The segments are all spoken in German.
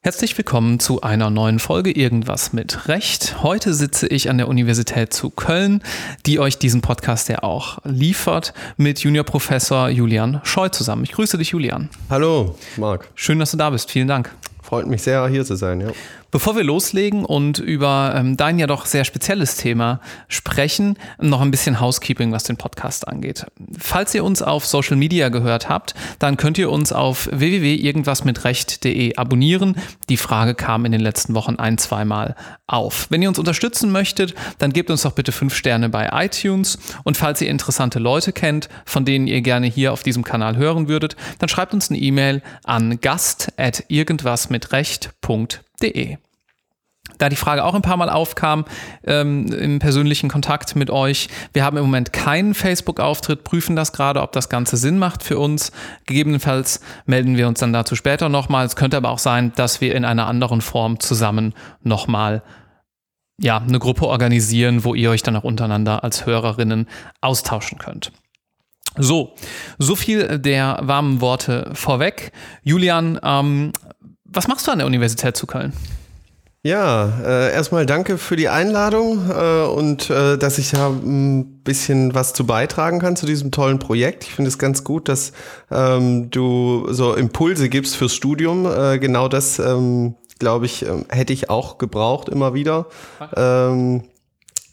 Herzlich willkommen zu einer neuen Folge Irgendwas mit Recht. Heute sitze ich an der Universität zu Köln, die euch diesen Podcast ja auch liefert, mit Juniorprofessor Julian Scheu zusammen. Ich grüße dich, Julian. Hallo, Marc. Schön, dass du da bist. Vielen Dank. Freut mich sehr, hier zu sein, ja. Bevor wir loslegen und über ähm, dein ja doch sehr spezielles Thema sprechen, noch ein bisschen Housekeeping, was den Podcast angeht. Falls ihr uns auf Social Media gehört habt, dann könnt ihr uns auf www.irgendwasmitrecht.de abonnieren. Die Frage kam in den letzten Wochen ein, zweimal auf. Wenn ihr uns unterstützen möchtet, dann gebt uns doch bitte fünf Sterne bei iTunes. Und falls ihr interessante Leute kennt, von denen ihr gerne hier auf diesem Kanal hören würdet, dann schreibt uns eine E-Mail an gast.irgendwasmitrecht.de www.ftf.de. Da die Frage auch ein paar Mal aufkam ähm, im persönlichen Kontakt mit euch, wir haben im Moment keinen Facebook-Auftritt, prüfen das gerade, ob das Ganze Sinn macht für uns. Gegebenenfalls melden wir uns dann dazu später nochmal. Es könnte aber auch sein, dass wir in einer anderen Form zusammen nochmal ja, eine Gruppe organisieren, wo ihr euch dann auch untereinander als Hörerinnen austauschen könnt. So, so viel der warmen Worte vorweg. Julian, ähm, was machst du an der Universität zu Köln? Ja, äh, erstmal danke für die Einladung äh, und äh, dass ich da ein bisschen was zu beitragen kann zu diesem tollen Projekt. Ich finde es ganz gut, dass ähm, du so Impulse gibst fürs Studium. Äh, genau das, ähm, glaube ich, ähm, hätte ich auch gebraucht immer wieder. Ähm,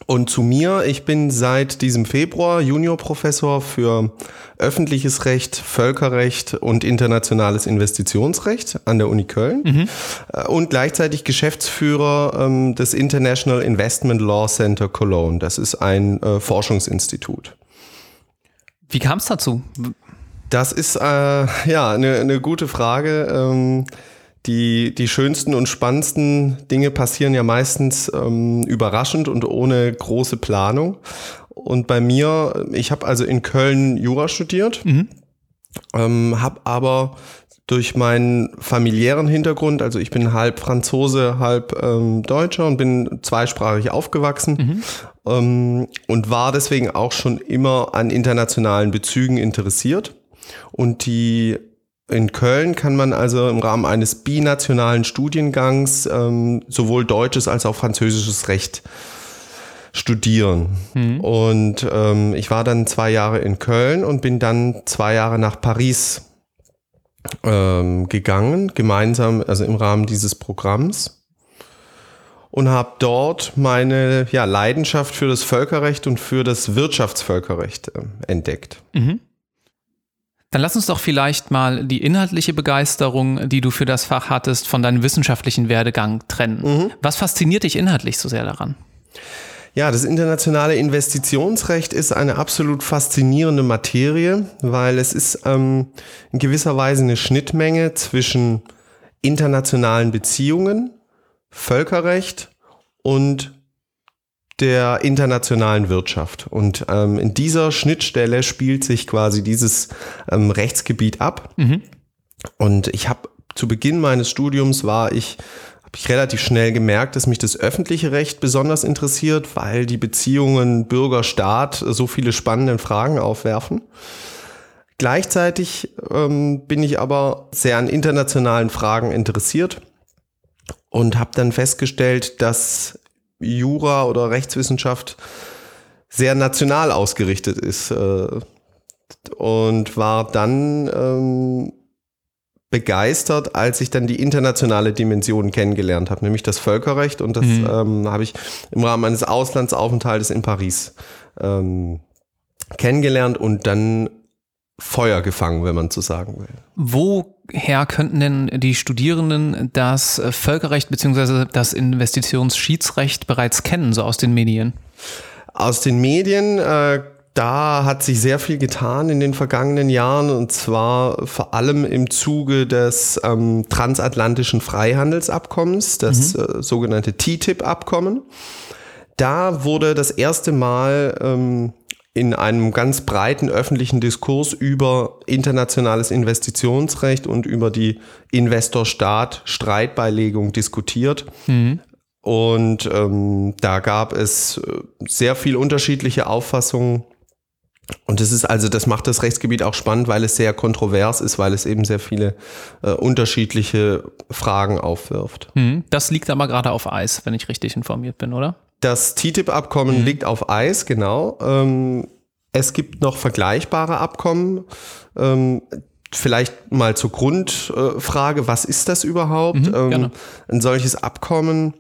und zu mir, ich bin seit diesem Februar Juniorprofessor für öffentliches Recht, Völkerrecht und internationales Investitionsrecht an der Uni Köln mhm. Äh, und gleichzeitig Geschäftsführer ähm, des International Investment Law Center Cologne. Das ist ein äh, Forschungsinstitut. Wie kam es dazu? Das ist äh, ja eine, eine gute Frage. Ähm, die, die schönsten und spannendsten Dinge passieren ja meistens ähm, überraschend und ohne große Planung. Und bei mir, ich habe also in Köln Jura studiert, mhm. ähm, habe aber durch meinen familiären Hintergrund, also ich bin halb Franzose, halb ähm, Deutscher und bin zweisprachig aufgewachsen mhm. ähm, und war deswegen auch schon immer an internationalen Bezügen interessiert. Und die in Köln kann man also im Rahmen eines binationalen Studiengangs ähm, sowohl deutsches als auch französisches Recht studieren. Mhm. Und ähm, ich war dann zwei Jahre in Köln und bin dann zwei Jahre nach Paris ähm, gegangen, gemeinsam, also im Rahmen dieses Programms. Und habe dort meine ja, Leidenschaft für das Völkerrecht und für das Wirtschaftsvölkerrecht äh, entdeckt. Mhm. Dann lass uns doch vielleicht mal die inhaltliche Begeisterung, die du für das Fach hattest, von deinem wissenschaftlichen Werdegang trennen. Mhm. Was fasziniert dich inhaltlich so sehr daran? Ja, das internationale Investitionsrecht ist eine absolut faszinierende Materie, weil es ist ähm, in gewisser Weise eine Schnittmenge zwischen internationalen Beziehungen, Völkerrecht und der internationalen Wirtschaft. Und ähm, in dieser Schnittstelle spielt sich quasi dieses ähm, Rechtsgebiet ab. Mhm. Und ich habe zu Beginn meines Studiums war ich habe ich relativ schnell gemerkt, dass mich das öffentliche Recht besonders interessiert, weil die Beziehungen Bürger-Staat so viele spannende Fragen aufwerfen. Gleichzeitig ähm, bin ich aber sehr an internationalen Fragen interessiert und habe dann festgestellt, dass Jura oder Rechtswissenschaft sehr national ausgerichtet ist äh, und war dann ähm, begeistert, als ich dann die internationale Dimension kennengelernt habe, nämlich das Völkerrecht und das mhm. ähm, habe ich im Rahmen eines Auslandsaufenthaltes in Paris ähm, kennengelernt und dann Feuer gefangen, wenn man so sagen will. Woher könnten denn die Studierenden das Völkerrecht bzw. das Investitionsschiedsrecht bereits kennen, so aus den Medien? Aus den Medien, äh, da hat sich sehr viel getan in den vergangenen Jahren und zwar vor allem im Zuge des ähm, transatlantischen Freihandelsabkommens, das mhm. äh, sogenannte TTIP-Abkommen. Da wurde das erste Mal ähm, in einem ganz breiten öffentlichen Diskurs über internationales Investitionsrecht und über die Investor-Staat-Streitbeilegung diskutiert. Mhm. Und ähm, da gab es äh, sehr viel unterschiedliche Auffassungen. Und das ist also, das macht das Rechtsgebiet auch spannend, weil es sehr kontrovers ist, weil es eben sehr viele äh, unterschiedliche Fragen aufwirft. Hm, das liegt aber gerade auf Eis, wenn ich richtig informiert bin, oder? Das TTIP-Abkommen mhm. liegt auf Eis, genau. Ähm, es gibt noch vergleichbare Abkommen. Ähm, vielleicht mal zur Grundfrage, was ist das überhaupt? Mhm, ähm, ein solches Abkommen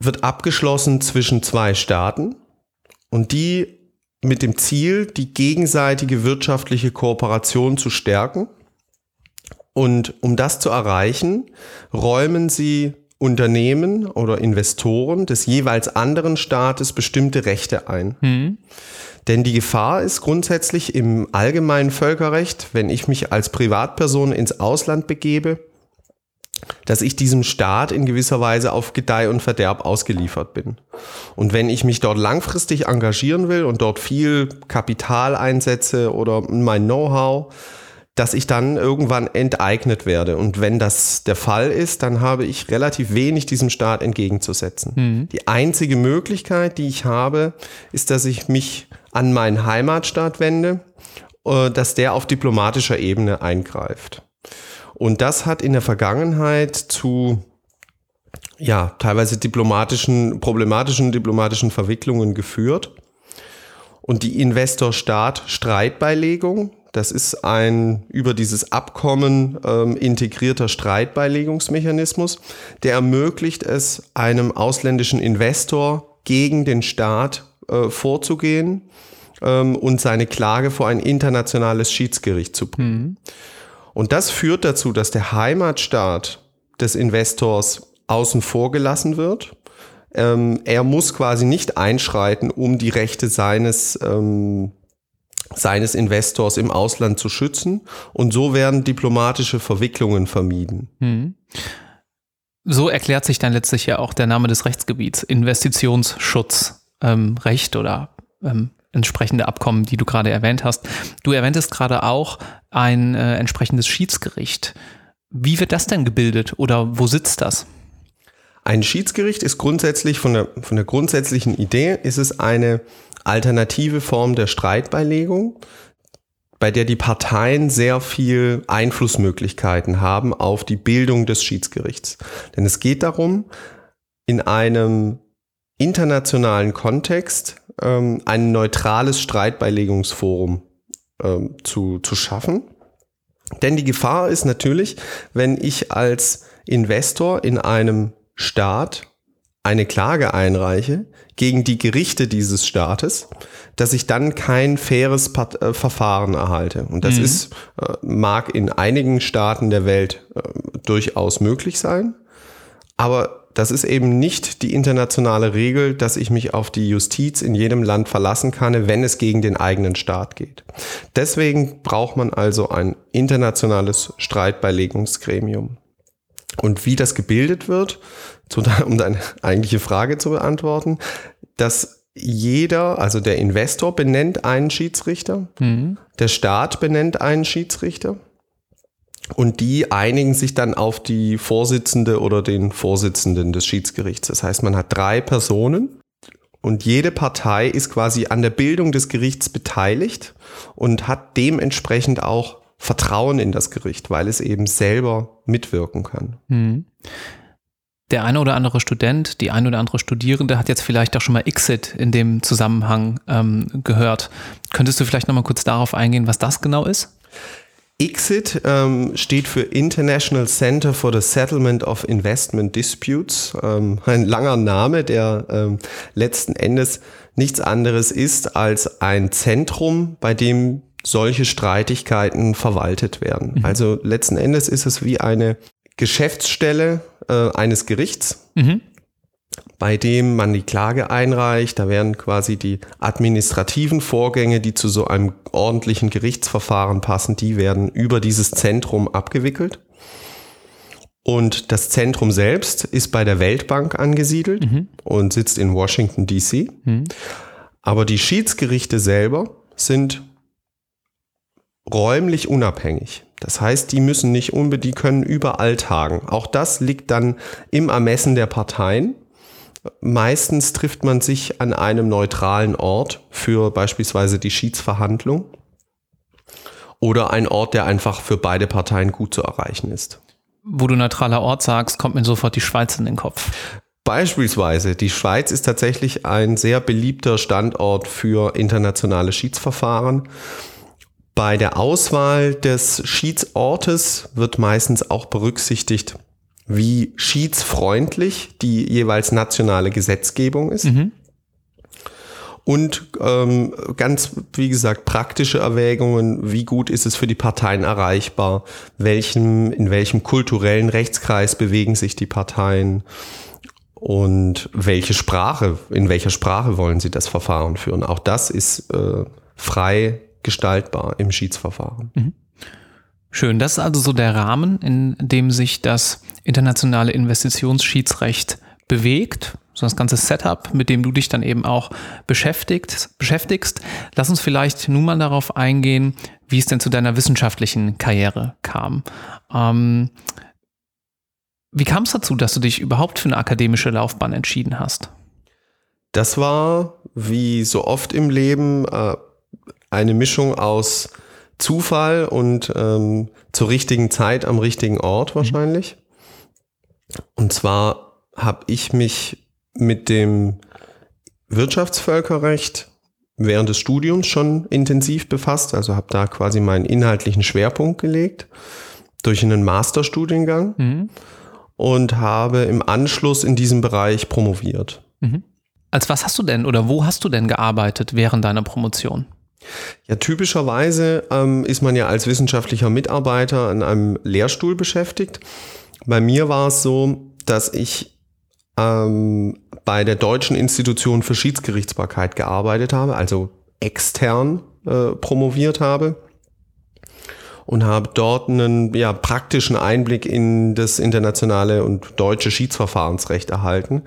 wird abgeschlossen zwischen zwei Staaten und die mit dem Ziel, die gegenseitige wirtschaftliche Kooperation zu stärken. Und um das zu erreichen, räumen sie Unternehmen oder Investoren des jeweils anderen Staates bestimmte Rechte ein. Mhm. Denn die Gefahr ist grundsätzlich im allgemeinen Völkerrecht, wenn ich mich als Privatperson ins Ausland begebe, dass ich diesem Staat in gewisser Weise auf Gedeih und Verderb ausgeliefert bin. Und wenn ich mich dort langfristig engagieren will und dort viel Kapital einsetze oder mein Know-how, dass ich dann irgendwann enteignet werde. Und wenn das der Fall ist, dann habe ich relativ wenig diesem Staat entgegenzusetzen. Mhm. Die einzige Möglichkeit, die ich habe, ist, dass ich mich an meinen Heimatstaat wende, äh, dass der auf diplomatischer Ebene eingreift. Und das hat in der Vergangenheit zu ja, teilweise diplomatischen, problematischen diplomatischen Verwicklungen geführt. Und die Investor-Staat-Streitbeilegung, das ist ein über dieses Abkommen ähm, integrierter Streitbeilegungsmechanismus, der ermöglicht es einem ausländischen Investor gegen den Staat äh, vorzugehen ähm, und seine Klage vor ein internationales Schiedsgericht zu bringen. Mhm. Und das führt dazu, dass der Heimatstaat des Investors außen vor gelassen wird. Ähm, er muss quasi nicht einschreiten, um die Rechte seines ähm, seines Investors im Ausland zu schützen. Und so werden diplomatische Verwicklungen vermieden. Hm. So erklärt sich dann letztlich ja auch der Name des Rechtsgebiets, Investitionsschutzrecht ähm, oder ähm, entsprechende Abkommen, die du gerade erwähnt hast. Du erwähntest gerade auch ein äh, entsprechendes Schiedsgericht. Wie wird das denn gebildet oder wo sitzt das? Ein Schiedsgericht ist grundsätzlich von der, von der grundsätzlichen Idee, ist es eine alternative Form der Streitbeilegung, bei der die Parteien sehr viel Einflussmöglichkeiten haben auf die Bildung des Schiedsgerichts. Denn es geht darum, in einem internationalen Kontext ähm, ein neutrales Streitbeilegungsforum ähm, zu, zu schaffen. Denn die Gefahr ist natürlich, wenn ich als Investor in einem Staat eine Klage einreiche gegen die Gerichte dieses Staates, dass ich dann kein faires Part äh, Verfahren erhalte. Und das mhm. ist, äh, mag in einigen Staaten der Welt äh, durchaus möglich sein, aber das ist eben nicht die internationale Regel, dass ich mich auf die Justiz in jedem Land verlassen kann, wenn es gegen den eigenen Staat geht. Deswegen braucht man also ein internationales Streitbeilegungsgremium. Und wie das gebildet wird, um deine eigentliche Frage zu beantworten, dass jeder, also der Investor benennt einen Schiedsrichter, mhm. der Staat benennt einen Schiedsrichter und die einigen sich dann auf die Vorsitzende oder den Vorsitzenden des Schiedsgerichts. Das heißt, man hat drei Personen und jede Partei ist quasi an der Bildung des Gerichts beteiligt und hat dementsprechend auch Vertrauen in das Gericht, weil es eben selber mitwirken kann. Mhm. Der eine oder andere Student, die eine oder andere Studierende hat jetzt vielleicht auch schon mal Exit in dem Zusammenhang ähm, gehört. Könntest du vielleicht noch mal kurz darauf eingehen, was das genau ist? ICSID ähm, steht für International Center for the Settlement of Investment Disputes. Ähm, ein langer Name, der ähm, letzten Endes nichts anderes ist als ein Zentrum, bei dem solche Streitigkeiten verwaltet werden. Mhm. Also letzten Endes ist es wie eine Geschäftsstelle äh, eines Gerichts. Mhm bei dem man die Klage einreicht. Da werden quasi die administrativen Vorgänge, die zu so einem ordentlichen Gerichtsverfahren passen, die werden über dieses Zentrum abgewickelt. Und das Zentrum selbst ist bei der Weltbank angesiedelt mhm. und sitzt in Washington, DC. Mhm. Aber die Schiedsgerichte selber sind räumlich unabhängig. Das heißt, die müssen nicht unbedingt, die können überall tagen. Auch das liegt dann im Ermessen der Parteien. Meistens trifft man sich an einem neutralen Ort für beispielsweise die Schiedsverhandlung oder ein Ort, der einfach für beide Parteien gut zu erreichen ist. Wo du neutraler Ort sagst, kommt mir sofort die Schweiz in den Kopf. Beispielsweise, die Schweiz ist tatsächlich ein sehr beliebter Standort für internationale Schiedsverfahren. Bei der Auswahl des Schiedsortes wird meistens auch berücksichtigt, wie schiedsfreundlich die jeweils nationale Gesetzgebung ist. Mhm. Und ähm, ganz, wie gesagt, praktische Erwägungen, wie gut ist es für die Parteien erreichbar, welchem, in welchem kulturellen Rechtskreis bewegen sich die Parteien und welche Sprache, in welcher Sprache wollen sie das Verfahren führen. Auch das ist äh, frei gestaltbar im Schiedsverfahren. Mhm. Schön, das ist also so der Rahmen, in dem sich das internationale Investitionsschiedsrecht bewegt so das ganze Setup, mit dem du dich dann eben auch beschäftigt, beschäftigst. Lass uns vielleicht nun mal darauf eingehen, wie es denn zu deiner wissenschaftlichen Karriere kam. Ähm, wie kam es dazu, dass du dich überhaupt für eine akademische Laufbahn entschieden hast? Das war, wie so oft im Leben, äh, eine Mischung aus Zufall und ähm, zur richtigen Zeit am richtigen Ort wahrscheinlich. Und zwar habe ich mich mit dem Wirtschaftsvölkerrecht während des Studiums schon intensiv befasst, also habe da quasi meinen inhaltlichen Schwerpunkt gelegt durch einen Masterstudiengang mhm. und habe im Anschluss in diesem Bereich promoviert. Mhm. Als was hast du denn oder wo hast du denn gearbeitet während deiner Promotion? Ja, typischerweise ähm, ist man ja als wissenschaftlicher Mitarbeiter an einem Lehrstuhl beschäftigt. Bei mir war es so, dass ich ähm, bei der Deutschen Institution für Schiedsgerichtsbarkeit gearbeitet habe, also extern äh, promoviert habe und habe dort einen ja, praktischen Einblick in das internationale und deutsche Schiedsverfahrensrecht erhalten.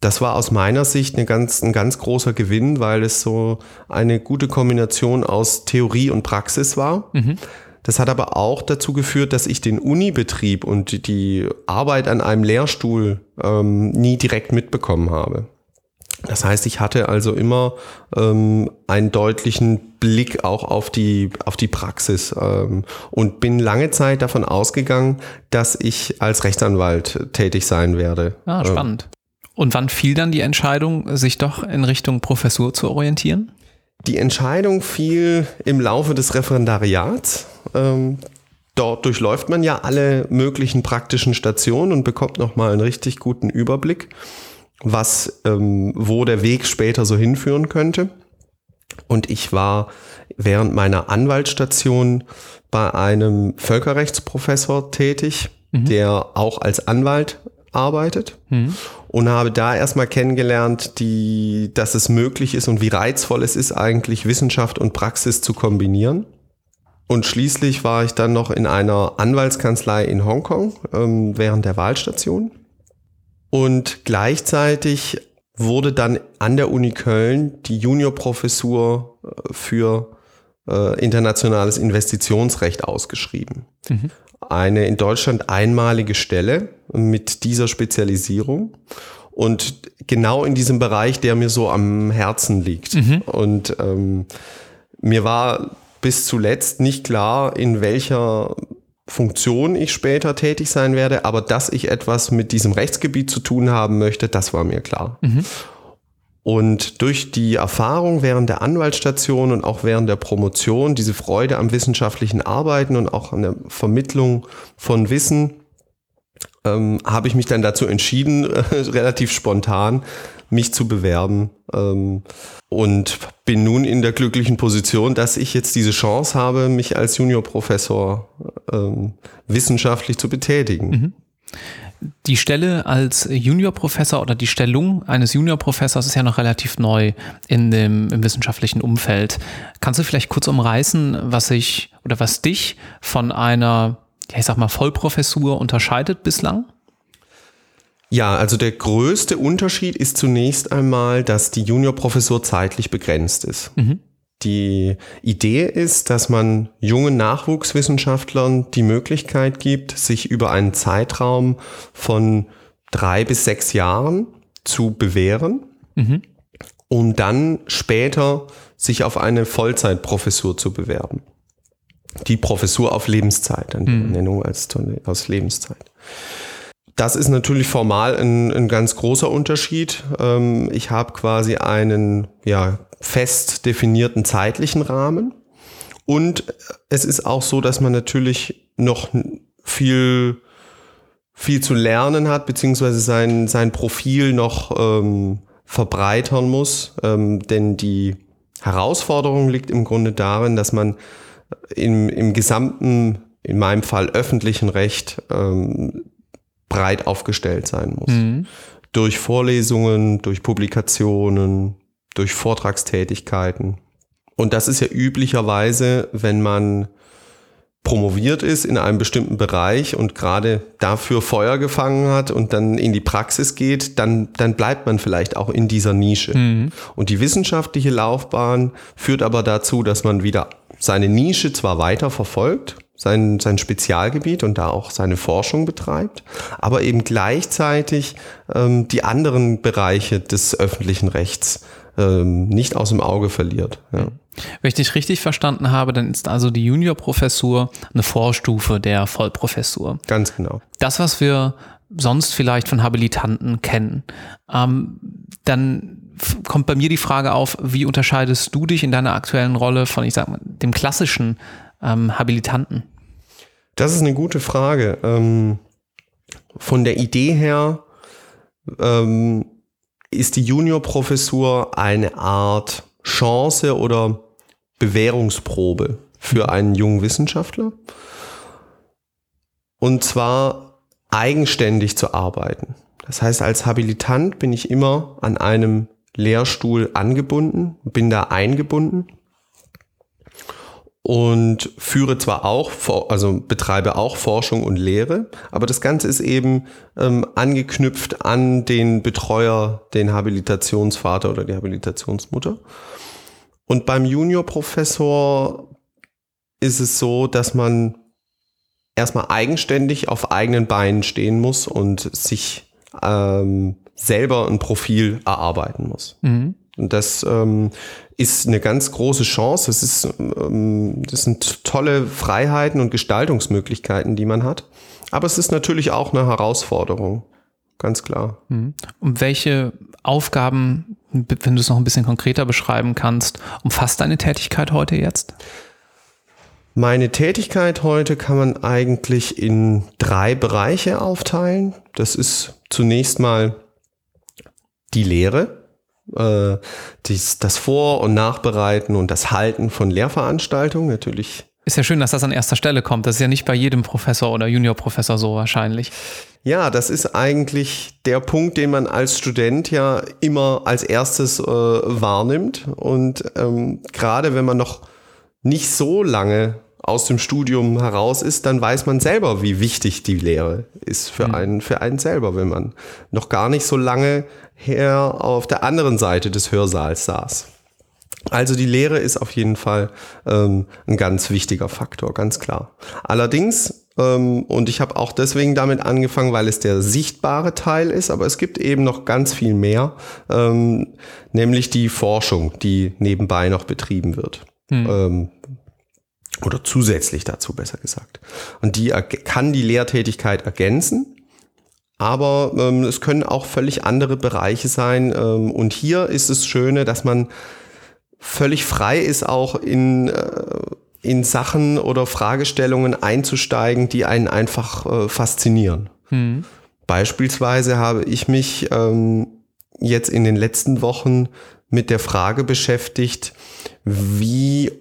Das war aus meiner Sicht eine ganz, ein ganz großer Gewinn, weil es so eine gute Kombination aus Theorie und Praxis war. Mhm. Das hat aber auch dazu geführt, dass ich den Unibetrieb und die Arbeit an einem Lehrstuhl ähm, nie direkt mitbekommen habe. Das heißt, ich hatte also immer ähm, einen deutlichen Blick auch auf die, auf die Praxis ähm, und bin lange Zeit davon ausgegangen, dass ich als Rechtsanwalt tätig sein werde. Ah, spannend. Und wann fiel dann die Entscheidung, sich doch in Richtung Professur zu orientieren? Die Entscheidung fiel im Laufe des Referendariats. Ähm, dort durchläuft man ja alle möglichen praktischen Stationen und bekommt nochmal einen richtig guten Überblick, was, ähm, wo der Weg später so hinführen könnte. Und ich war während meiner Anwaltsstation bei einem Völkerrechtsprofessor tätig, mhm. der auch als Anwalt arbeitet mhm. und habe da erstmal kennengelernt, die, dass es möglich ist und wie reizvoll es ist, eigentlich Wissenschaft und Praxis zu kombinieren. Und schließlich war ich dann noch in einer Anwaltskanzlei in Hongkong ähm, während der Wahlstation. Und gleichzeitig wurde dann an der Uni Köln die Juniorprofessur äh, für äh, internationales Investitionsrecht ausgeschrieben. Mhm eine in Deutschland einmalige Stelle mit dieser Spezialisierung und genau in diesem Bereich, der mir so am Herzen liegt. Mhm. Und ähm, mir war bis zuletzt nicht klar, in welcher Funktion ich später tätig sein werde, aber dass ich etwas mit diesem Rechtsgebiet zu tun haben möchte, das war mir klar. Mhm. Und durch die Erfahrung während der Anwaltsstation und auch während der Promotion, diese Freude am wissenschaftlichen Arbeiten und auch an der Vermittlung von Wissen, ähm, habe ich mich dann dazu entschieden, relativ spontan mich zu bewerben ähm, und bin nun in der glücklichen Position, dass ich jetzt diese Chance habe, mich als Juniorprofessor ähm, wissenschaftlich zu betätigen. Mhm die Stelle als Juniorprofessor oder die Stellung eines Juniorprofessors ist ja noch relativ neu in dem, im wissenschaftlichen Umfeld. Kannst du vielleicht kurz umreißen, was sich oder was dich von einer, ja, ich sag mal, Vollprofessur unterscheidet bislang? Ja, also der größte Unterschied ist zunächst einmal, dass die Juniorprofessur zeitlich begrenzt ist. Mhm. Die Idee ist, dass man jungen Nachwuchswissenschaftlern die Möglichkeit gibt, sich über einen Zeitraum von drei bis sechs Jahren zu bewähren mhm. und dann später sich auf eine Vollzeitprofessur zu bewerben. Die Professur auf Lebenszeit, eine mhm. Nennung als aus Lebenszeit. Das ist natürlich formal ein, ein ganz großer Unterschied. Ähm, ich habe quasi einen ja, fest definierten zeitlichen Rahmen. Und es ist auch so, dass man natürlich noch viel, viel zu lernen hat, beziehungsweise sein, sein Profil noch ähm, verbreitern muss. Ähm, denn die Herausforderung liegt im Grunde darin, dass man im, im gesamten, in meinem Fall öffentlichen Recht, ähm, breit aufgestellt sein muss. Mhm. Durch Vorlesungen, durch Publikationen, durch Vortragstätigkeiten. Und das ist ja üblicherweise, wenn man promoviert ist in einem bestimmten Bereich und gerade dafür Feuer gefangen hat und dann in die Praxis geht, dann, dann bleibt man vielleicht auch in dieser Nische. Mhm. Und die wissenschaftliche Laufbahn führt aber dazu, dass man wieder seine Nische zwar weiter verfolgt, sein, sein Spezialgebiet und da auch seine Forschung betreibt, aber eben gleichzeitig ähm, die anderen Bereiche des öffentlichen Rechts ähm, nicht aus dem Auge verliert. Ja. Wenn ich dich richtig verstanden habe, dann ist also die Juniorprofessur eine Vorstufe der Vollprofessur. Ganz genau. Das, was wir sonst vielleicht von Habilitanten kennen, ähm, dann kommt bei mir die Frage auf, wie unterscheidest du dich in deiner aktuellen Rolle von, ich sag mal, dem klassischen ähm, Habilitanten? Das ist eine gute Frage. Ähm, von der Idee her ähm, ist die Juniorprofessur eine Art Chance oder Bewährungsprobe für einen jungen Wissenschaftler. Und zwar eigenständig zu arbeiten. Das heißt, als Habilitant bin ich immer an einem Lehrstuhl angebunden, bin da eingebunden und führe zwar auch, also betreibe auch Forschung und Lehre, aber das Ganze ist eben ähm, angeknüpft an den Betreuer, den Habilitationsvater oder die Habilitationsmutter. Und beim Juniorprofessor ist es so, dass man erstmal eigenständig auf eigenen Beinen stehen muss und sich ähm, selber ein Profil erarbeiten muss. Mhm. Und das ähm, ist eine ganz große Chance. Es ist, ähm, das sind tolle Freiheiten und Gestaltungsmöglichkeiten, die man hat. Aber es ist natürlich auch eine Herausforderung. Ganz klar. Mhm. Und welche Aufgaben, wenn du es noch ein bisschen konkreter beschreiben kannst, umfasst deine Tätigkeit heute jetzt? Meine Tätigkeit heute kann man eigentlich in drei Bereiche aufteilen. Das ist zunächst mal die Lehre äh, dies, das Vor- und Nachbereiten und das Halten von Lehrveranstaltungen natürlich. Ist ja schön, dass das an erster Stelle kommt. Das ist ja nicht bei jedem Professor oder Juniorprofessor so wahrscheinlich. Ja, das ist eigentlich der Punkt, den man als Student ja immer als erstes äh, wahrnimmt. Und ähm, gerade wenn man noch nicht so lange aus dem Studium heraus ist, dann weiß man selber, wie wichtig die Lehre ist für mhm. einen, für einen selber, wenn man noch gar nicht so lange her auf der anderen Seite des Hörsaals saß. Also die Lehre ist auf jeden Fall ähm, ein ganz wichtiger Faktor, ganz klar. Allerdings, ähm, und ich habe auch deswegen damit angefangen, weil es der sichtbare Teil ist, aber es gibt eben noch ganz viel mehr, ähm, nämlich die Forschung, die nebenbei noch betrieben wird. Hm. Ähm, oder zusätzlich dazu besser gesagt. Und die kann die Lehrtätigkeit ergänzen, aber ähm, es können auch völlig andere Bereiche sein. Ähm, und hier ist es Schöne, dass man völlig frei ist, auch in, äh, in Sachen oder Fragestellungen einzusteigen, die einen einfach äh, faszinieren. Hm. Beispielsweise habe ich mich ähm, jetzt in den letzten Wochen mit der Frage beschäftigt, wie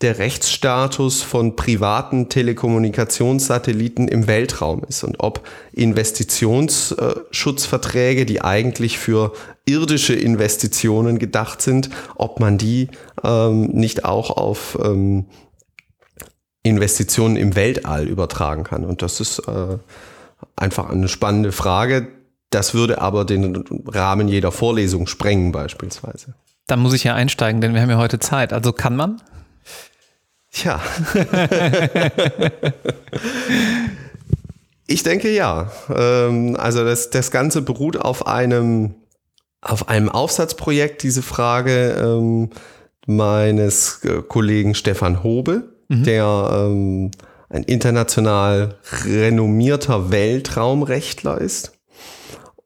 der Rechtsstatus von privaten Telekommunikationssatelliten im Weltraum ist und ob Investitionsschutzverträge, die eigentlich für irdische Investitionen gedacht sind, ob man die ähm, nicht auch auf ähm, Investitionen im Weltall übertragen kann. Und das ist äh, einfach eine spannende Frage. Das würde aber den Rahmen jeder Vorlesung sprengen beispielsweise. Dann muss ich ja einsteigen, denn wir haben ja heute Zeit. Also kann man? Tja. ich denke ja. Ähm, also das, das Ganze beruht auf einem, auf einem Aufsatzprojekt, diese Frage ähm, meines äh, Kollegen Stefan Hobe, mhm. der ähm, ein international renommierter Weltraumrechtler ist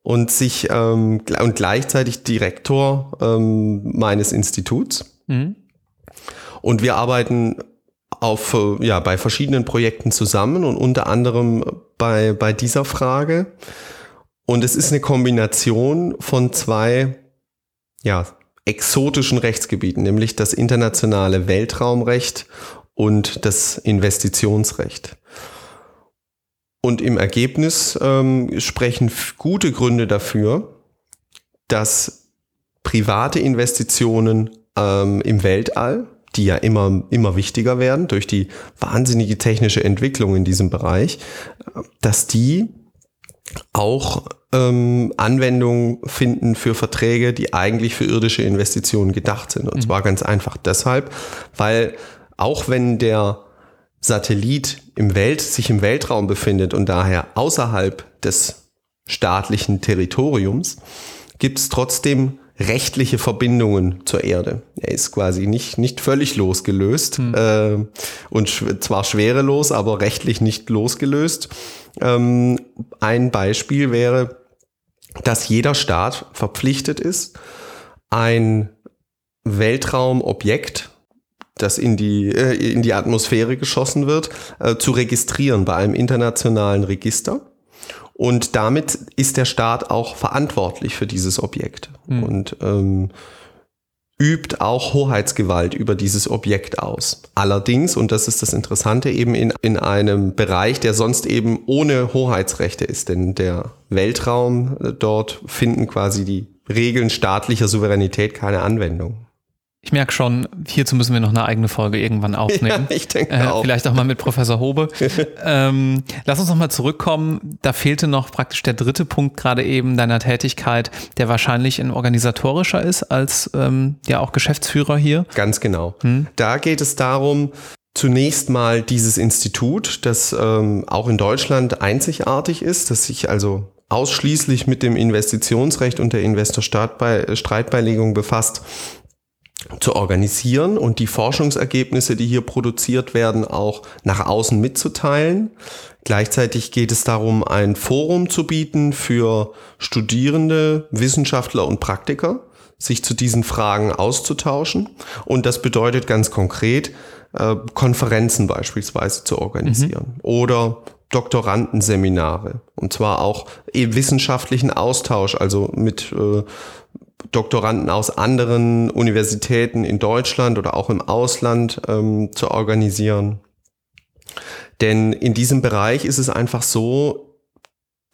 und sich ähm, und gleichzeitig Direktor ähm, meines Instituts. Mhm. Und wir arbeiten auf, äh, ja, bei verschiedenen Projekten zusammen und unter anderem bei, bei dieser Frage. Und es ist eine Kombination von zwei, ja, exotischen Rechtsgebieten, nämlich das internationale Weltraumrecht und das Investitionsrecht. Und im Ergebnis ähm, sprechen gute Gründe dafür, dass private Investitionen ähm, im Weltall, die ja immer, immer wichtiger werden durch die wahnsinnige technische Entwicklung in diesem Bereich, dass die auch ähm, Anwendung finden für Verträge, die eigentlich für irdische Investitionen gedacht sind. Und mhm. zwar ganz einfach deshalb, weil auch wenn der Satellit im Welt, sich im Weltraum befindet und daher außerhalb des staatlichen Territoriums, gibt es trotzdem rechtliche Verbindungen zur Erde. Er ist quasi nicht, nicht völlig losgelöst hm. äh, und sch zwar schwerelos, aber rechtlich nicht losgelöst. Ähm, ein Beispiel wäre, dass jeder Staat verpflichtet ist, ein Weltraumobjekt das in die, äh, in die Atmosphäre geschossen wird, äh, zu registrieren bei einem internationalen Register. Und damit ist der Staat auch verantwortlich für dieses Objekt mhm. und ähm, übt auch Hoheitsgewalt über dieses Objekt aus. Allerdings, und das ist das Interessante, eben in, in einem Bereich, der sonst eben ohne Hoheitsrechte ist. Denn der Weltraum, äh, dort finden quasi die Regeln staatlicher Souveränität keine Anwendung. Ich merke schon, hierzu müssen wir noch eine eigene Folge irgendwann aufnehmen. Ja, ich denke äh, auch. Vielleicht auch mal mit Professor Hobe. ähm, lass uns noch mal zurückkommen. Da fehlte noch praktisch der dritte Punkt gerade eben deiner Tätigkeit, der wahrscheinlich ein organisatorischer ist als ähm, ja auch Geschäftsführer hier. Ganz genau. Hm? Da geht es darum, zunächst mal dieses Institut, das ähm, auch in Deutschland einzigartig ist, das sich also ausschließlich mit dem Investitionsrecht und der Investor-Streitbeilegung befasst, zu organisieren und die Forschungsergebnisse, die hier produziert werden, auch nach außen mitzuteilen. Gleichzeitig geht es darum, ein Forum zu bieten für Studierende, Wissenschaftler und Praktiker, sich zu diesen Fragen auszutauschen. Und das bedeutet ganz konkret, äh, Konferenzen beispielsweise zu organisieren mhm. oder Doktorandenseminare und zwar auch wissenschaftlichen Austausch, also mit äh, Doktoranden aus anderen Universitäten in Deutschland oder auch im Ausland ähm, zu organisieren. Denn in diesem Bereich ist es einfach so,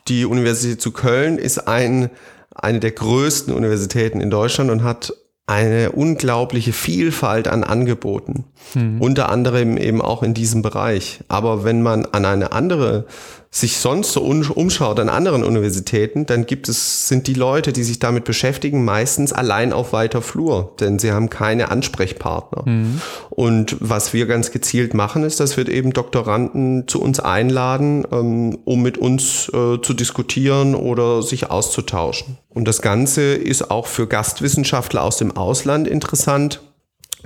die Universität zu Köln ist ein, eine der größten Universitäten in Deutschland und hat eine unglaubliche Vielfalt an Angeboten. Mhm. Unter anderem eben auch in diesem Bereich. Aber wenn man an eine andere sich sonst so umschaut an anderen Universitäten, dann gibt es, sind die Leute, die sich damit beschäftigen, meistens allein auf weiter Flur, denn sie haben keine Ansprechpartner. Mhm. Und was wir ganz gezielt machen, ist, dass wir eben Doktoranden zu uns einladen, ähm, um mit uns äh, zu diskutieren oder sich auszutauschen. Und das Ganze ist auch für Gastwissenschaftler aus dem Ausland interessant,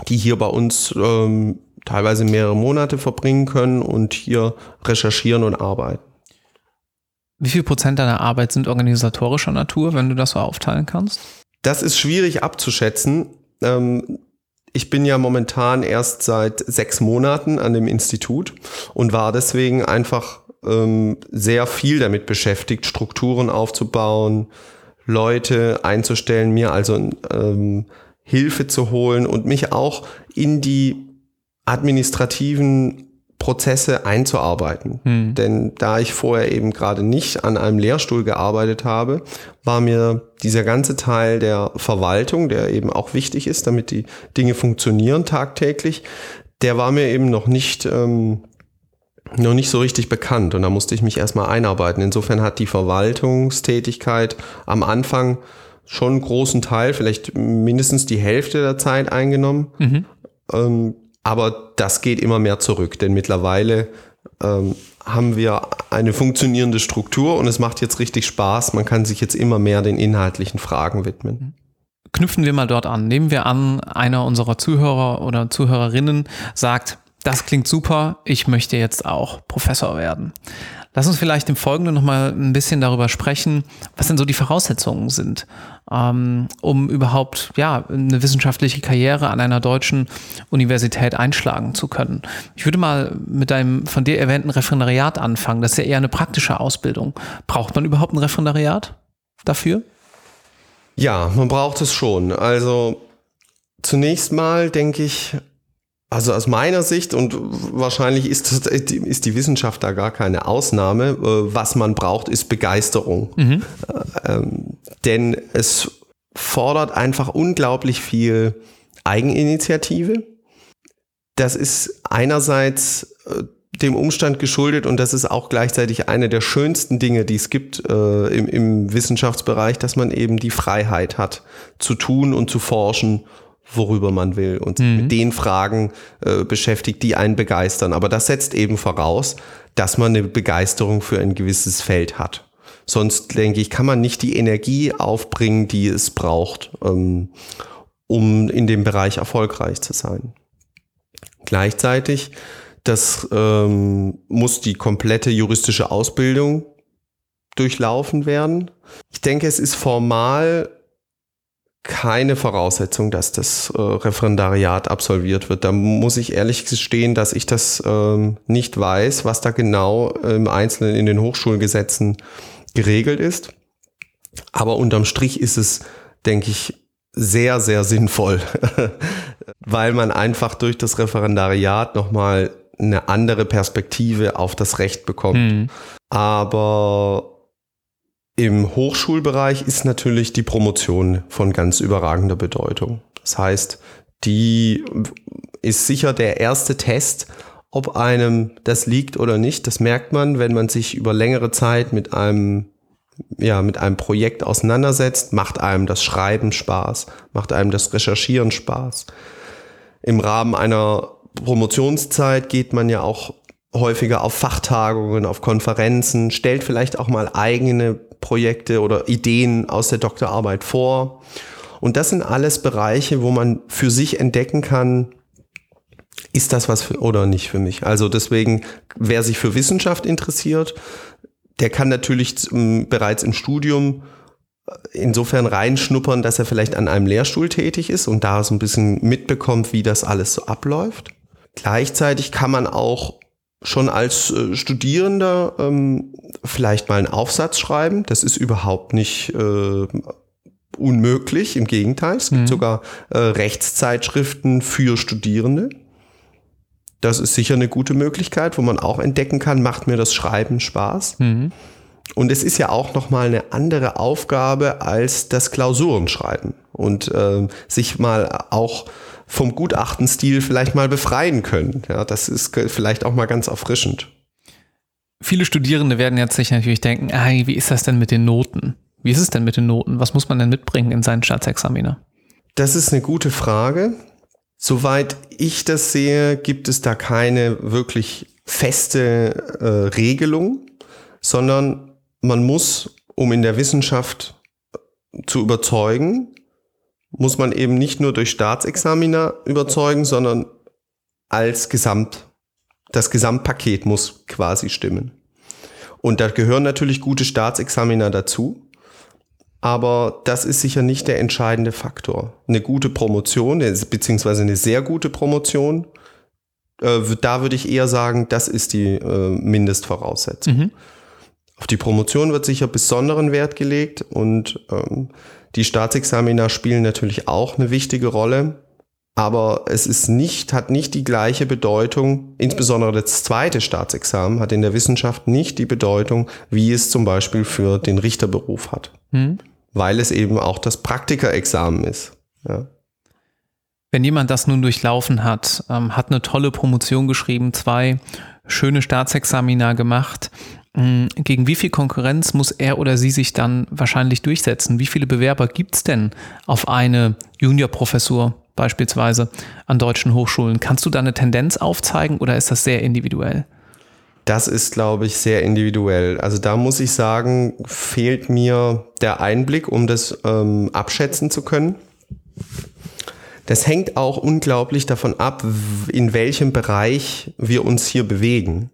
die hier bei uns ähm, teilweise mehrere Monate verbringen können und hier recherchieren und arbeiten. Wie viel Prozent deiner Arbeit sind organisatorischer Natur, wenn du das so aufteilen kannst? Das ist schwierig abzuschätzen. Ich bin ja momentan erst seit sechs Monaten an dem Institut und war deswegen einfach ähm, sehr viel damit beschäftigt, Strukturen aufzubauen, Leute einzustellen, mir also ähm, Hilfe zu holen und mich auch in die administrativen Prozesse einzuarbeiten. Hm. Denn da ich vorher eben gerade nicht an einem Lehrstuhl gearbeitet habe, war mir dieser ganze Teil der Verwaltung, der eben auch wichtig ist, damit die Dinge funktionieren tagtäglich, der war mir eben noch nicht, ähm, noch nicht so richtig bekannt. Und da musste ich mich erstmal einarbeiten. Insofern hat die Verwaltungstätigkeit am Anfang schon einen großen Teil, vielleicht mindestens die Hälfte der Zeit eingenommen. Mhm. Ähm, aber das geht immer mehr zurück, denn mittlerweile ähm, haben wir eine funktionierende Struktur und es macht jetzt richtig Spaß. Man kann sich jetzt immer mehr den inhaltlichen Fragen widmen. Knüpfen wir mal dort an. Nehmen wir an, einer unserer Zuhörer oder Zuhörerinnen sagt, das klingt super, ich möchte jetzt auch Professor werden. Lass uns vielleicht im Folgenden nochmal ein bisschen darüber sprechen, was denn so die Voraussetzungen sind, ähm, um überhaupt ja, eine wissenschaftliche Karriere an einer deutschen Universität einschlagen zu können. Ich würde mal mit deinem von dir erwähnten Referendariat anfangen. Das ist ja eher eine praktische Ausbildung. Braucht man überhaupt ein Referendariat dafür? Ja, man braucht es schon. Also zunächst mal denke ich, also aus meiner Sicht, und wahrscheinlich ist, ist die Wissenschaft da gar keine Ausnahme, äh, was man braucht, ist Begeisterung. Mhm. Ähm, denn es fordert einfach unglaublich viel Eigeninitiative. Das ist einerseits äh, dem Umstand geschuldet und das ist auch gleichzeitig eine der schönsten Dinge, die es gibt äh, im, im Wissenschaftsbereich, dass man eben die Freiheit hat, zu tun und zu forschen worüber man will und sich mhm. mit den Fragen äh, beschäftigt, die einen begeistern. Aber das setzt eben voraus, dass man eine Begeisterung für ein gewisses Feld hat. Sonst denke ich, kann man nicht die Energie aufbringen, die es braucht, ähm, um in dem Bereich erfolgreich zu sein. Gleichzeitig, das ähm, muss die komplette juristische Ausbildung durchlaufen werden. Ich denke, es ist formal keine Voraussetzung, dass das äh, Referendariat absolviert wird. Da muss ich ehrlich gestehen, dass ich das ähm, nicht weiß, was da genau im Einzelnen in den Hochschulgesetzen geregelt ist. Aber unterm Strich ist es, denke ich, sehr, sehr sinnvoll, weil man einfach durch das Referendariat nochmal eine andere Perspektive auf das Recht bekommt. Mhm. Aber im Hochschulbereich ist natürlich die Promotion von ganz überragender Bedeutung. Das heißt, die ist sicher der erste Test, ob einem das liegt oder nicht. Das merkt man, wenn man sich über längere Zeit mit einem ja, mit einem Projekt auseinandersetzt, macht einem das Schreiben Spaß, macht einem das Recherchieren Spaß. Im Rahmen einer Promotionszeit geht man ja auch häufiger auf Fachtagungen, auf Konferenzen, stellt vielleicht auch mal eigene Projekte oder Ideen aus der Doktorarbeit vor. Und das sind alles Bereiche, wo man für sich entdecken kann, ist das was für, oder nicht für mich. Also deswegen, wer sich für Wissenschaft interessiert, der kann natürlich bereits im Studium äh, insofern reinschnuppern, dass er vielleicht an einem Lehrstuhl tätig ist und da so ein bisschen mitbekommt, wie das alles so abläuft. Gleichzeitig kann man auch schon als äh, Studierender ähm, vielleicht mal einen Aufsatz schreiben. Das ist überhaupt nicht äh, unmöglich, im Gegenteil. Es gibt mhm. sogar äh, Rechtszeitschriften für Studierende. Das ist sicher eine gute Möglichkeit, wo man auch entdecken kann, macht mir das Schreiben Spaß. Mhm. Und es ist ja auch nochmal eine andere Aufgabe als das Klausurenschreiben und äh, sich mal auch vom Gutachtenstil vielleicht mal befreien können. Ja, das ist vielleicht auch mal ganz erfrischend. Viele Studierende werden jetzt sich natürlich denken, ah, wie ist das denn mit den Noten? Wie ist es denn mit den Noten? Was muss man denn mitbringen in seinen Staatsexaminer? Das ist eine gute Frage. Soweit ich das sehe, gibt es da keine wirklich feste äh, Regelung, sondern man muss, um in der Wissenschaft zu überzeugen, muss man eben nicht nur durch Staatsexamina überzeugen, sondern als Gesamt, das Gesamtpaket muss quasi stimmen. Und da gehören natürlich gute Staatsexamina dazu. Aber das ist sicher nicht der entscheidende Faktor. Eine gute Promotion, beziehungsweise eine sehr gute Promotion, äh, da würde ich eher sagen, das ist die äh, Mindestvoraussetzung. Mhm. Auf die Promotion wird sicher besonderen Wert gelegt und ähm, die Staatsexamina spielen natürlich auch eine wichtige Rolle, aber es ist nicht, hat nicht die gleiche Bedeutung, insbesondere das zweite Staatsexamen hat in der Wissenschaft nicht die Bedeutung, wie es zum Beispiel für den Richterberuf hat. Hm. Weil es eben auch das Praktikerexamen ist. Ja. Wenn jemand das nun durchlaufen hat, ähm, hat eine tolle Promotion geschrieben, zwei schöne Staatsexamina gemacht, gegen wie viel Konkurrenz muss er oder sie sich dann wahrscheinlich durchsetzen? Wie viele Bewerber gibt es denn auf eine Juniorprofessur beispielsweise an deutschen Hochschulen? Kannst du da eine Tendenz aufzeigen oder ist das sehr individuell? Das ist, glaube ich, sehr individuell. Also da muss ich sagen, fehlt mir der Einblick, um das ähm, abschätzen zu können. Das hängt auch unglaublich davon ab, in welchem Bereich wir uns hier bewegen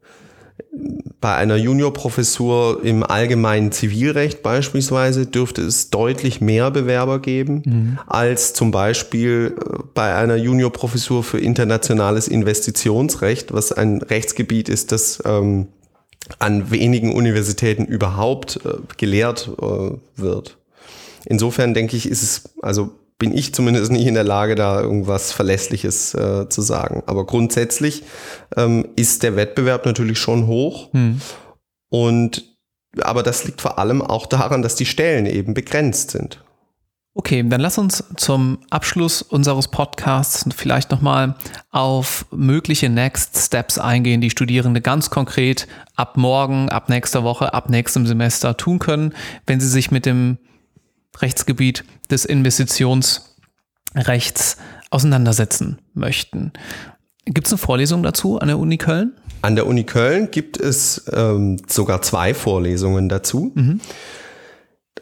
bei einer Juniorprofessur im allgemeinen Zivilrecht beispielsweise dürfte es deutlich mehr Bewerber geben mhm. als zum Beispiel äh, bei einer Juniorprofessur für internationales Investitionsrecht, was ein Rechtsgebiet ist, das ähm, an wenigen Universitäten überhaupt äh, gelehrt äh, wird. Insofern denke ich, ist es also bin ich zumindest nicht in der Lage, da irgendwas Verlässliches äh, zu sagen. Aber grundsätzlich ähm, ist der Wettbewerb natürlich schon hoch. Hm. Und aber das liegt vor allem auch daran, dass die Stellen eben begrenzt sind. Okay, dann lass uns zum Abschluss unseres Podcasts vielleicht nochmal auf mögliche Next Steps eingehen, die Studierende ganz konkret ab morgen, ab nächster Woche, ab nächstem Semester tun können, wenn sie sich mit dem Rechtsgebiet des Investitionsrechts auseinandersetzen möchten. Gibt es eine Vorlesung dazu an der Uni Köln? An der Uni Köln gibt es ähm, sogar zwei Vorlesungen dazu. Mhm.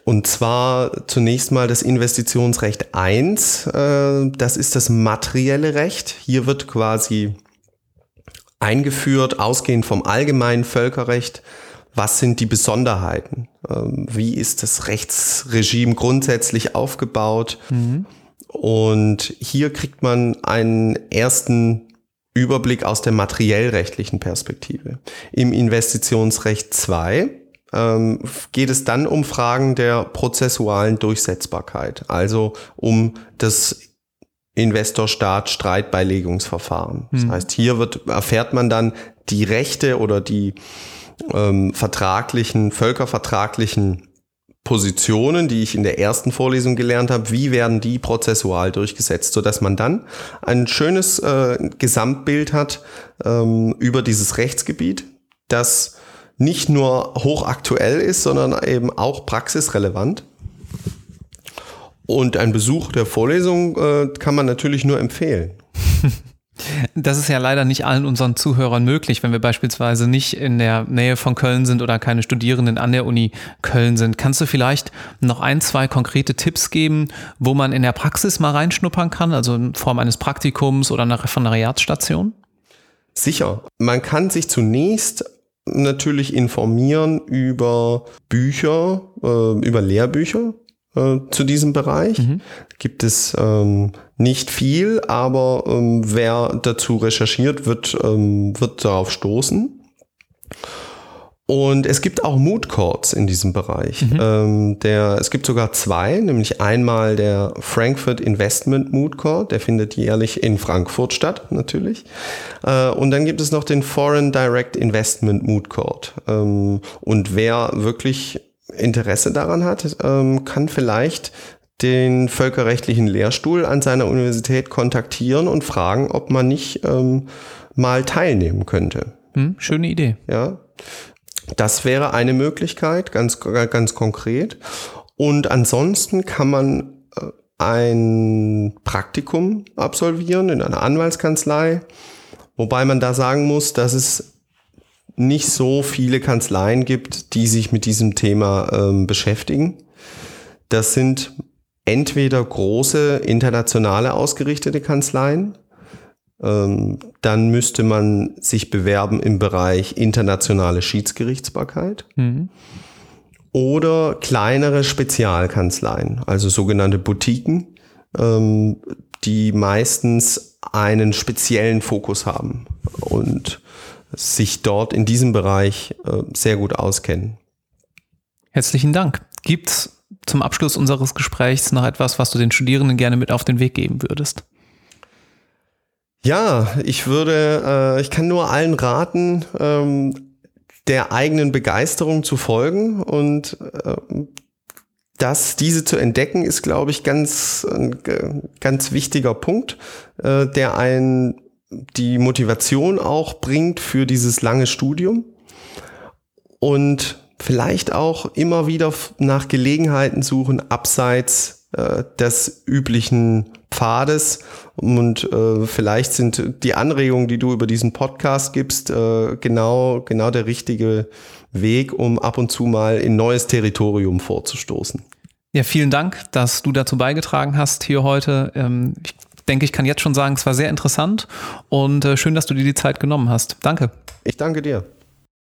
Und zwar zunächst mal das Investitionsrecht 1. Äh, das ist das materielle Recht. Hier wird quasi eingeführt, ausgehend vom allgemeinen Völkerrecht, was sind die Besonderheiten? Ähm, wie ist das Rechtsregime grundsätzlich aufgebaut? Mhm. Und hier kriegt man einen ersten Überblick aus der materiellrechtlichen Perspektive. Im Investitionsrecht 2 ähm, geht es dann um Fragen der prozessualen Durchsetzbarkeit, also um das Investor-Staat-Streitbeilegungsverfahren. Das mhm. heißt, hier wird, erfährt man dann die Rechte oder die ähm, vertraglichen, völkervertraglichen Positionen, die ich in der ersten Vorlesung gelernt habe, wie werden die prozessual durchgesetzt, so dass man dann ein schönes äh, Gesamtbild hat ähm, über dieses Rechtsgebiet, das nicht nur hochaktuell ist, sondern eben auch praxisrelevant. Und ein Besuch der Vorlesung äh, kann man natürlich nur empfehlen. Das ist ja leider nicht allen unseren Zuhörern möglich, wenn wir beispielsweise nicht in der Nähe von Köln sind oder keine Studierenden an der Uni Köln sind. Kannst du vielleicht noch ein, zwei konkrete Tipps geben, wo man in der Praxis mal reinschnuppern kann, also in Form eines Praktikums oder einer Referendariatsstation? Sicher. Man kann sich zunächst natürlich informieren über Bücher, äh, über Lehrbücher äh, zu diesem Bereich. Mhm. Gibt es ähm, nicht viel, aber ähm, wer dazu recherchiert, wird, ähm, wird darauf stoßen. Und es gibt auch Mood Courts in diesem Bereich. Mhm. Ähm, der, es gibt sogar zwei, nämlich einmal der Frankfurt Investment Mood Court, der findet jährlich in Frankfurt statt, natürlich. Äh, und dann gibt es noch den Foreign Direct Investment Mood Court. Ähm, und wer wirklich Interesse daran hat, ähm, kann vielleicht den völkerrechtlichen Lehrstuhl an seiner Universität kontaktieren und fragen, ob man nicht ähm, mal teilnehmen könnte. Hm, schöne Idee. Ja, das wäre eine Möglichkeit, ganz, ganz konkret. Und ansonsten kann man äh, ein Praktikum absolvieren in einer Anwaltskanzlei, wobei man da sagen muss, dass es nicht so viele Kanzleien gibt, die sich mit diesem Thema ähm, beschäftigen. Das sind entweder große internationale ausgerichtete Kanzleien, ähm, dann müsste man sich bewerben im Bereich internationale Schiedsgerichtsbarkeit. Mhm. Oder kleinere Spezialkanzleien, also sogenannte Boutiquen, ähm, die meistens einen speziellen Fokus haben und sich dort in diesem Bereich äh, sehr gut auskennen. Herzlichen Dank. Gibt es zum Abschluss unseres Gesprächs noch etwas, was du den Studierenden gerne mit auf den Weg geben würdest? Ja, ich würde, äh, ich kann nur allen raten, ähm, der eigenen Begeisterung zu folgen und äh, das, diese zu entdecken, ist, glaube ich, ganz, ein ganz wichtiger Punkt, äh, der einen die Motivation auch bringt für dieses lange Studium. und vielleicht auch immer wieder nach Gelegenheiten suchen, abseits äh, des üblichen Pfades. Und äh, vielleicht sind die Anregungen, die du über diesen Podcast gibst, äh, genau, genau der richtige Weg, um ab und zu mal in neues Territorium vorzustoßen. Ja, vielen Dank, dass du dazu beigetragen hast hier heute. Ähm, ich denke, ich kann jetzt schon sagen, es war sehr interessant und äh, schön, dass du dir die Zeit genommen hast. Danke. Ich danke dir.